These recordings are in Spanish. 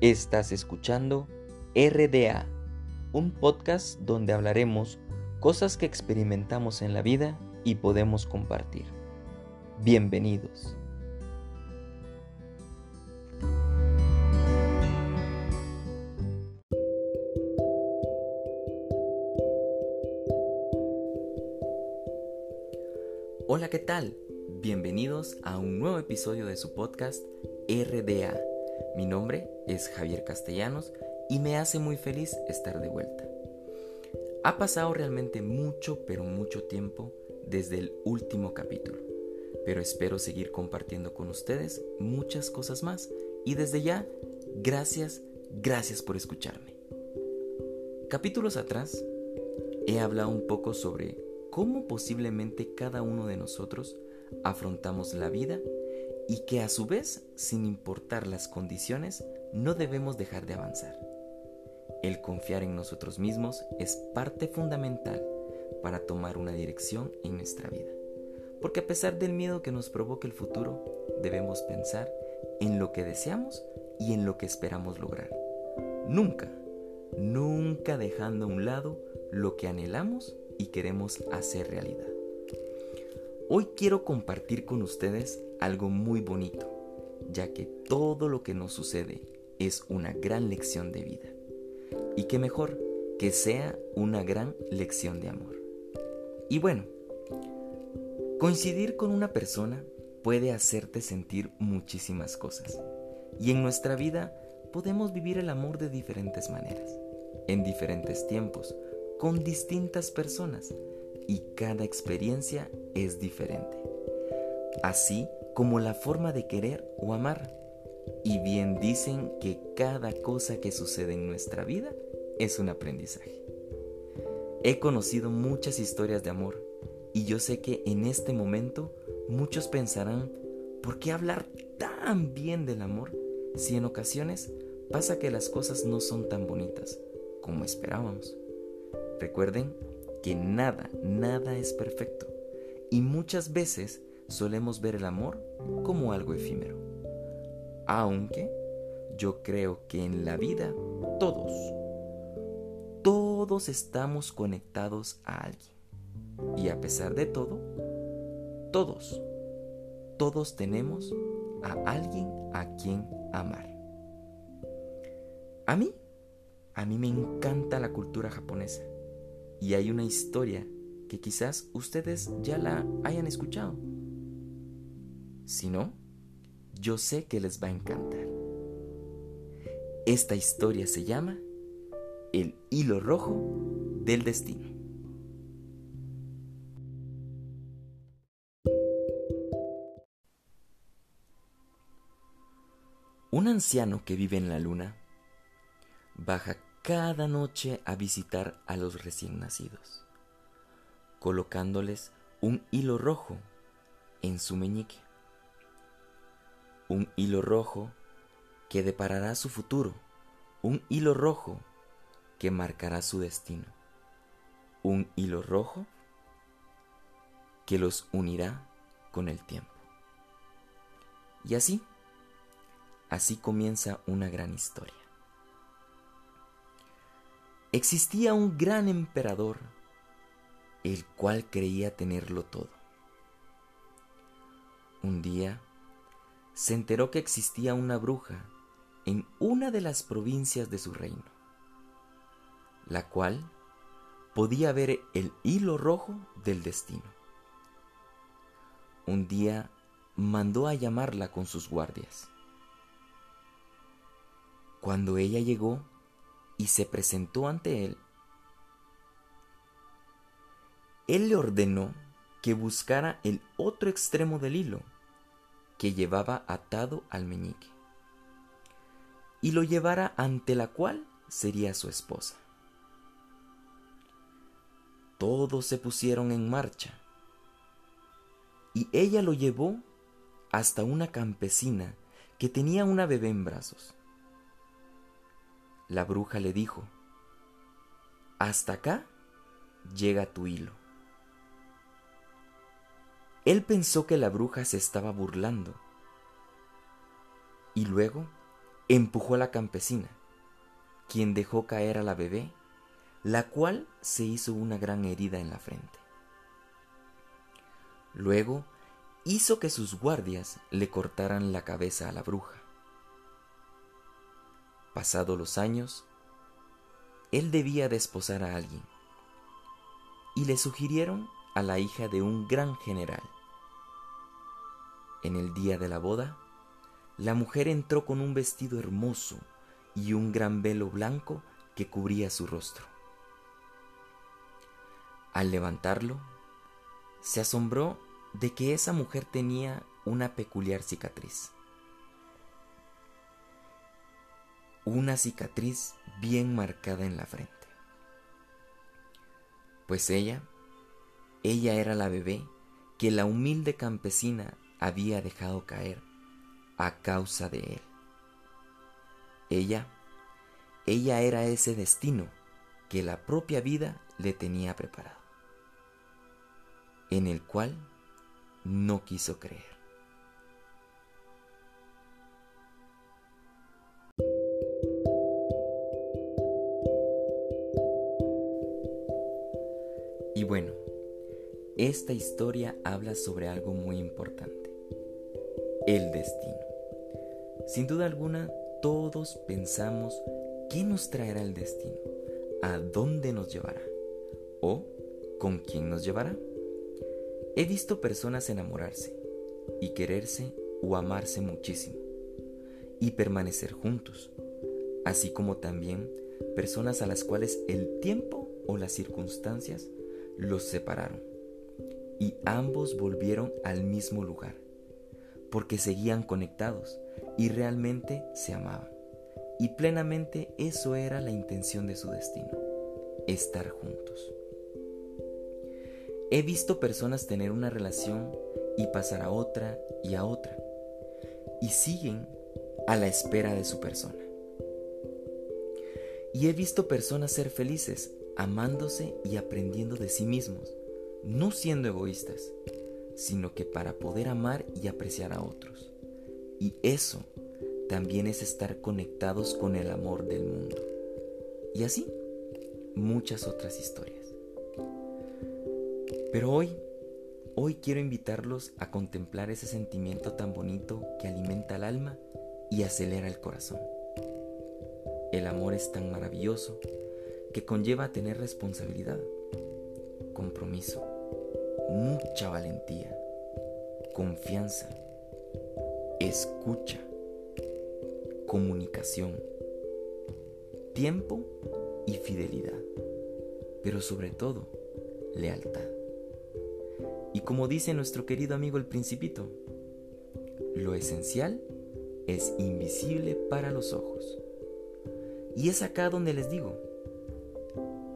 Estás escuchando RDA, un podcast donde hablaremos cosas que experimentamos en la vida y podemos compartir. Bienvenidos. Hola, ¿qué tal? Bienvenidos a un nuevo episodio de su podcast RDA. Mi nombre es Javier Castellanos y me hace muy feliz estar de vuelta. Ha pasado realmente mucho, pero mucho tiempo desde el último capítulo, pero espero seguir compartiendo con ustedes muchas cosas más y desde ya, gracias, gracias por escucharme. Capítulos atrás, he hablado un poco sobre cómo posiblemente cada uno de nosotros afrontamos la vida y que a su vez, sin importar las condiciones, no debemos dejar de avanzar. El confiar en nosotros mismos es parte fundamental para tomar una dirección en nuestra vida. Porque a pesar del miedo que nos provoca el futuro, debemos pensar en lo que deseamos y en lo que esperamos lograr. Nunca, nunca dejando a un lado lo que anhelamos y queremos hacer realidad. Hoy quiero compartir con ustedes algo muy bonito, ya que todo lo que nos sucede es una gran lección de vida. Y qué mejor que sea una gran lección de amor. Y bueno, coincidir con una persona puede hacerte sentir muchísimas cosas. Y en nuestra vida podemos vivir el amor de diferentes maneras, en diferentes tiempos, con distintas personas y cada experiencia es diferente. Así como la forma de querer o amar. Y bien dicen que cada cosa que sucede en nuestra vida es un aprendizaje. He conocido muchas historias de amor y yo sé que en este momento muchos pensarán, ¿por qué hablar tan bien del amor si en ocasiones pasa que las cosas no son tan bonitas como esperábamos? Recuerden que nada, nada es perfecto y muchas veces solemos ver el amor como algo efímero. Aunque yo creo que en la vida todos, todos estamos conectados a alguien. Y a pesar de todo, todos, todos tenemos a alguien a quien amar. A mí, a mí me encanta la cultura japonesa y hay una historia que quizás ustedes ya la hayan escuchado. Si no, yo sé que les va a encantar. Esta historia se llama El hilo rojo del destino. Un anciano que vive en la luna baja cada noche a visitar a los recién nacidos, colocándoles un hilo rojo en su meñique. Un hilo rojo que deparará su futuro, un hilo rojo que marcará su destino, un hilo rojo que los unirá con el tiempo. Y así, así comienza una gran historia. Existía un gran emperador, el cual creía tenerlo todo. Un día se enteró que existía una bruja en una de las provincias de su reino, la cual podía ver el hilo rojo del destino. Un día mandó a llamarla con sus guardias. Cuando ella llegó, y se presentó ante él, él le ordenó que buscara el otro extremo del hilo que llevaba atado al meñique y lo llevara ante la cual sería su esposa. Todos se pusieron en marcha y ella lo llevó hasta una campesina que tenía una bebé en brazos. La bruja le dijo, hasta acá llega tu hilo. Él pensó que la bruja se estaba burlando y luego empujó a la campesina, quien dejó caer a la bebé, la cual se hizo una gran herida en la frente. Luego hizo que sus guardias le cortaran la cabeza a la bruja. Pasados los años, él debía desposar a alguien, y le sugirieron a la hija de un gran general. En el día de la boda, la mujer entró con un vestido hermoso y un gran velo blanco que cubría su rostro. Al levantarlo, se asombró de que esa mujer tenía una peculiar cicatriz. Una cicatriz bien marcada en la frente. Pues ella, ella era la bebé que la humilde campesina había dejado caer a causa de él. Ella, ella era ese destino que la propia vida le tenía preparado, en el cual no quiso creer. Y bueno, esta historia habla sobre algo muy importante, el destino. Sin duda alguna, todos pensamos qué nos traerá el destino, a dónde nos llevará o con quién nos llevará. He visto personas enamorarse y quererse o amarse muchísimo y permanecer juntos, así como también personas a las cuales el tiempo o las circunstancias los separaron y ambos volvieron al mismo lugar, porque seguían conectados y realmente se amaban. Y plenamente eso era la intención de su destino, estar juntos. He visto personas tener una relación y pasar a otra y a otra. Y siguen a la espera de su persona. Y he visto personas ser felices, amándose y aprendiendo de sí mismos, no siendo egoístas, sino que para poder amar y apreciar a otros. Y eso también es estar conectados con el amor del mundo. Y así, muchas otras historias. Pero hoy, hoy quiero invitarlos a contemplar ese sentimiento tan bonito que alimenta el alma y acelera el corazón. El amor es tan maravilloso que conlleva tener responsabilidad, compromiso, mucha valentía, confianza, escucha, comunicación, tiempo y fidelidad, pero sobre todo lealtad. Y como dice nuestro querido amigo el principito, lo esencial es invisible para los ojos. Y es acá donde les digo,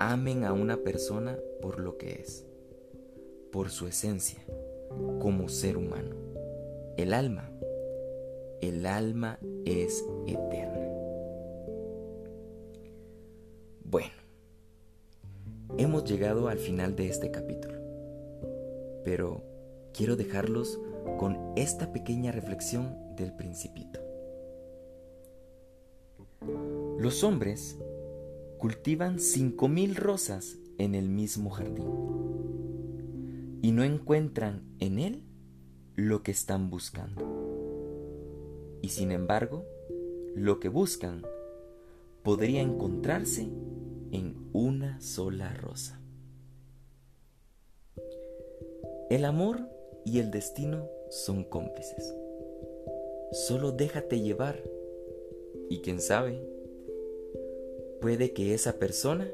amen a una persona por lo que es, por su esencia, como ser humano. El alma, el alma es eterna. Bueno, hemos llegado al final de este capítulo pero quiero dejarlos con esta pequeña reflexión del principito. Los hombres cultivan cinco mil rosas en el mismo jardín y no encuentran en él lo que están buscando. Y sin embargo, lo que buscan podría encontrarse en una sola rosa. El amor y el destino son cómplices. Solo déjate llevar y quién sabe, puede que esa persona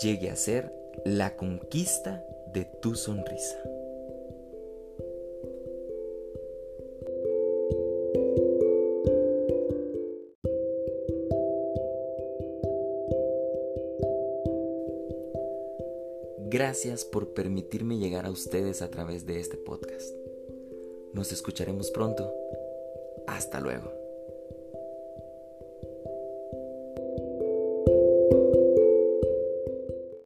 llegue a ser la conquista de tu sonrisa. Gracias por permitirme llegar a ustedes a través de este podcast. Nos escucharemos pronto. Hasta luego.